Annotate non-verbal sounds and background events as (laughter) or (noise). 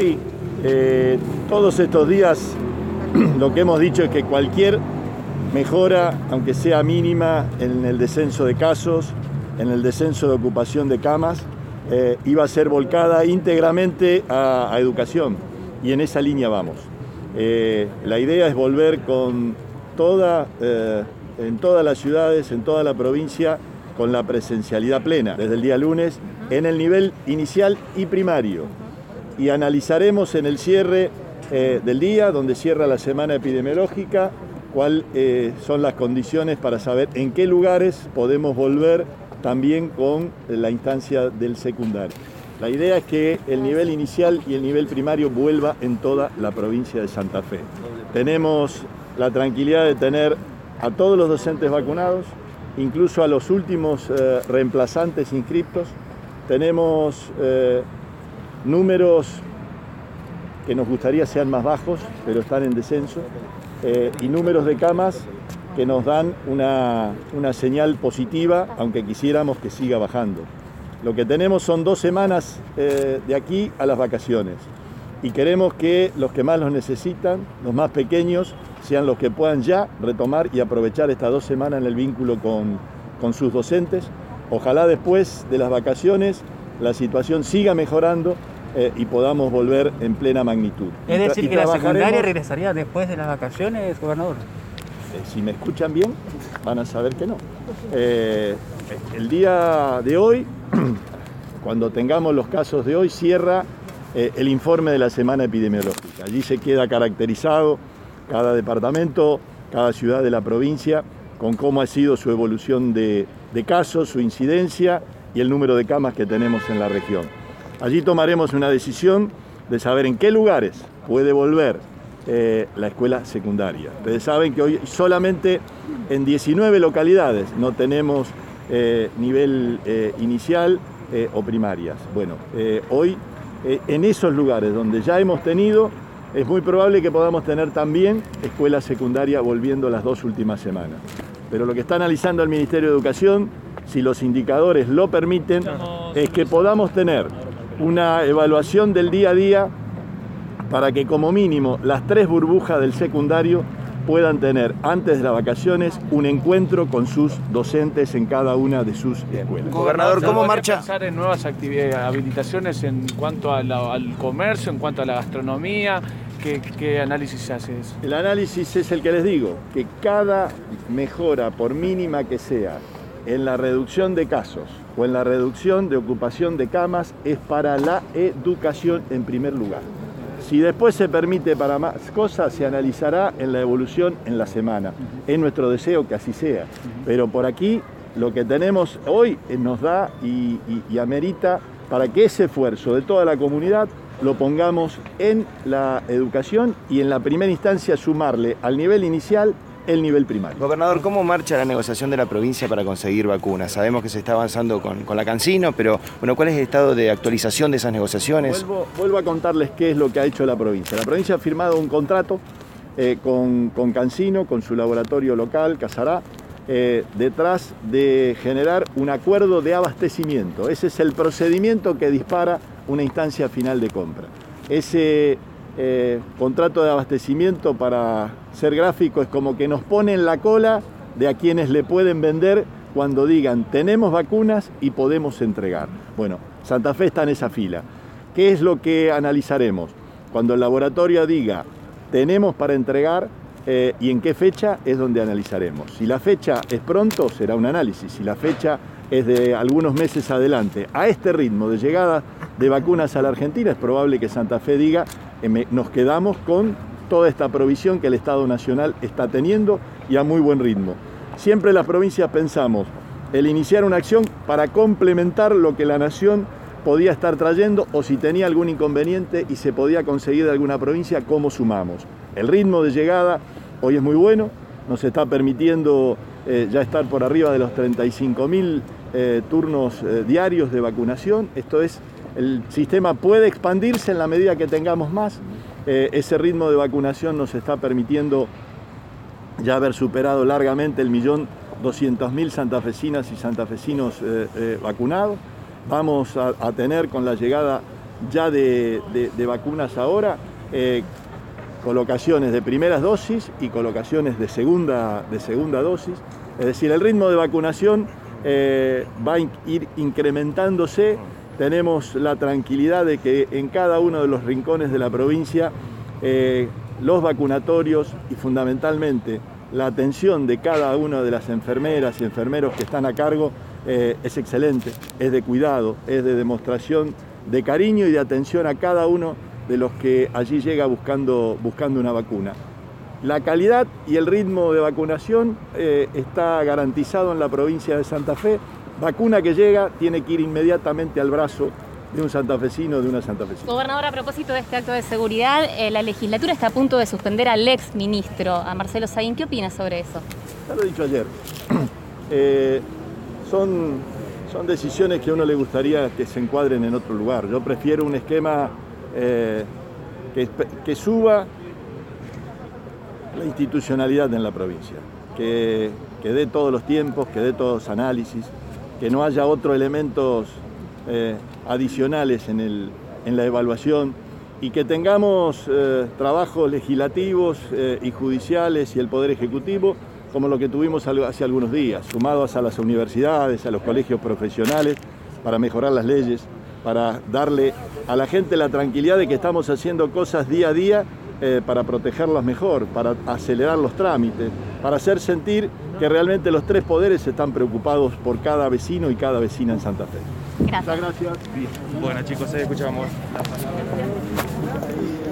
Sí, eh, todos estos días (clears throat) lo que hemos dicho es que cualquier mejora, aunque sea mínima, en el descenso de casos, en el descenso de ocupación de camas, eh, iba a ser volcada íntegramente a, educación y en esa línea vamos. Eh, la idea es volver con toda, en todas las ciudades, en toda la provincia, con la presencialidad plena, desde el día lunes, en el nivel inicial y primario. Y analizaremos en el cierre eh, del día, donde cierra la semana epidemiológica, cuáles eh, son las condiciones para saber en qué lugares podemos volver también con la instancia del secundario. La idea es que el nivel inicial y el nivel primario vuelva en toda la provincia de Santa Fe. Tenemos la tranquilidad de tener a todos los docentes vacunados, incluso a los últimos eh, reemplazantes inscriptos. Tenemos números que nos gustaría sean más bajos, pero están en descenso, eh, y números de camas que nos dan una, una señal positiva, aunque quisiéramos que siga bajando. Lo que tenemos son dos semanas de aquí a las vacaciones y queremos que los que más los necesitan, los más pequeños, sean los que puedan ya retomar y aprovechar estas dos semanas en el vínculo con, sus docentes. Ojalá después de las vacaciones la situación siga mejorando eh, y podamos volver en plena magnitud. Es decir, que la secundaria regresaría después de las vacaciones, gobernador. Eh, si me escuchan bien, van a saber que no. Eh, el día de hoy, (clears throat) cuando tengamos los casos de hoy, cierra el informe de la semana epidemiológica. Allí se queda caracterizado cada departamento, cada ciudad de la provincia, con cómo ha sido su evolución de, casos, su incidencia y el número de camas que tenemos en la región. Allí tomaremos una decisión de saber en qué lugares puede volver eh, la escuela secundaria. Ustedes saben que hoy solamente en 19 localidades no tenemos eh, nivel eh, inicial o primarias. Bueno, hoy en esos lugares donde ya hemos tenido es muy probable que podamos tener también escuela secundaria volviendo las dos últimas semanas. Pero lo que está analizando el Ministerio de Educación, si los indicadores lo permiten, es que podamos tener una evaluación del día a día para que como mínimo las tres burbujas del secundario puedan tener antes de las vacaciones un encuentro con sus docentes en cada una de sus escuelas. Gobernador, ¿cómo marcha? pensar en nuevas actividades, habilitaciones en cuanto al comercio, en cuanto a la gastronomía? ¿Qué, ¿Qué, análisis haces? El análisis es el que les digo, que cada mejora, por mínima que sea, en la reducción de casos o en la reducción de ocupación de camas es para la educación en primer lugar. Si después se permite para más cosas, se analizará en la evolución en la semana. Es nuestro deseo que así sea. Pero por aquí lo que tenemos hoy nos da y, y amerita para que ese esfuerzo de toda la comunidad lo pongamos en la educación y en la primera instancia sumarle al nivel inicial el nivel primario. Gobernador, ¿cómo marcha la negociación de la provincia para conseguir vacunas? Sabemos que se está avanzando con, la Cancino, pero bueno, ¿cuál es el estado de actualización de esas negociaciones? Vuelvo, a contarles qué es lo que ha hecho la provincia. La provincia ha firmado un contrato eh, con, con, Cancino, con su laboratorio local, Casará, eh, detrás de generar un acuerdo de abastecimiento. Ese es el procedimiento que dispara una instancia final de compra. Ese eh, contrato de abastecimiento para ser gráfico es como que nos pone en la cola de a quienes le pueden vender cuando digan tenemos vacunas y podemos entregar. Bueno, Santa Fe está en esa fila. ¿Qué es lo que analizaremos? Cuando el laboratorio diga tenemos para entregar eh, y en qué fecha es donde analizaremos. Si la fecha es pronto, será un análisis. Si la fecha es de algunos meses adelante, a este ritmo de llegada de vacunas a la Argentina, es probable que Santa Fe diga nos quedamos con toda esta provisión que el Estado Nacional está teniendo y a muy buen ritmo. Siempre las provincias pensamos el iniciar una acción para complementar lo que la Nación podía estar trayendo o si tenía algún inconveniente y se podía conseguir de alguna provincia, cómo sumamos. El ritmo de llegada hoy es muy bueno, nos está permitiendo eh, ya estar por arriba de los 35.000 eh, turnos eh, diarios de vacunación. Esto es el sistema puede expandirse en la medida que tengamos más. Eh, ese ritmo de vacunación nos está permitiendo ya haber superado largamente el millón doscientos mil santafesinas y santafesinos eh, eh, vacunados. Vamos a, tener con la llegada ya de, vacunas ahora, colocaciones de primeras dosis y colocaciones de segunda, de segunda dosis. Es decir, el ritmo de vacunación va a ir incrementándose. Tenemos la tranquilidad de que en cada uno de los rincones de la provincia eh, los vacunatorios y fundamentalmente la atención de cada una de las enfermeras y enfermeros que están a cargo eh, es excelente, es de cuidado, es de demostración de cariño y de atención a cada uno de los que allí llega buscando, buscando una vacuna. La calidad y el ritmo de vacunación eh, está garantizado en la provincia de Santa Fe. Vacuna que llega tiene que ir inmediatamente al brazo de un santafesino, de una santafesina. Gobernador, a propósito de este acto de seguridad, eh, la legislatura está a punto de suspender al ex ministro, a Marcelo Saín. ¿Qué opina sobre eso? Ya lo he dicho ayer. (clears throat) Eh, son, son decisiones que a uno le gustaría que se encuadren en otro lugar. Yo prefiero un esquema eh, que, que, suba la institucionalidad en la provincia, que, que dé todos los tiempos, que dé todos los análisis, que no haya otros elementos eh, adicionales en, el, en, la evaluación y que tengamos eh, trabajos legislativos y judiciales y el Poder Ejecutivo como lo que tuvimos hace algunos días, sumados a las universidades, a los colegios profesionales, para mejorar las leyes, para darle a la gente la tranquilidad de que estamos haciendo cosas día a día eh, para protegerlas mejor, para acelerar los trámites, para hacer sentir que realmente los tres poderes están preocupados por cada vecino y cada vecina en Santa Fe. Gracias. Muchas gracias. Bueno chicos, escuchamos.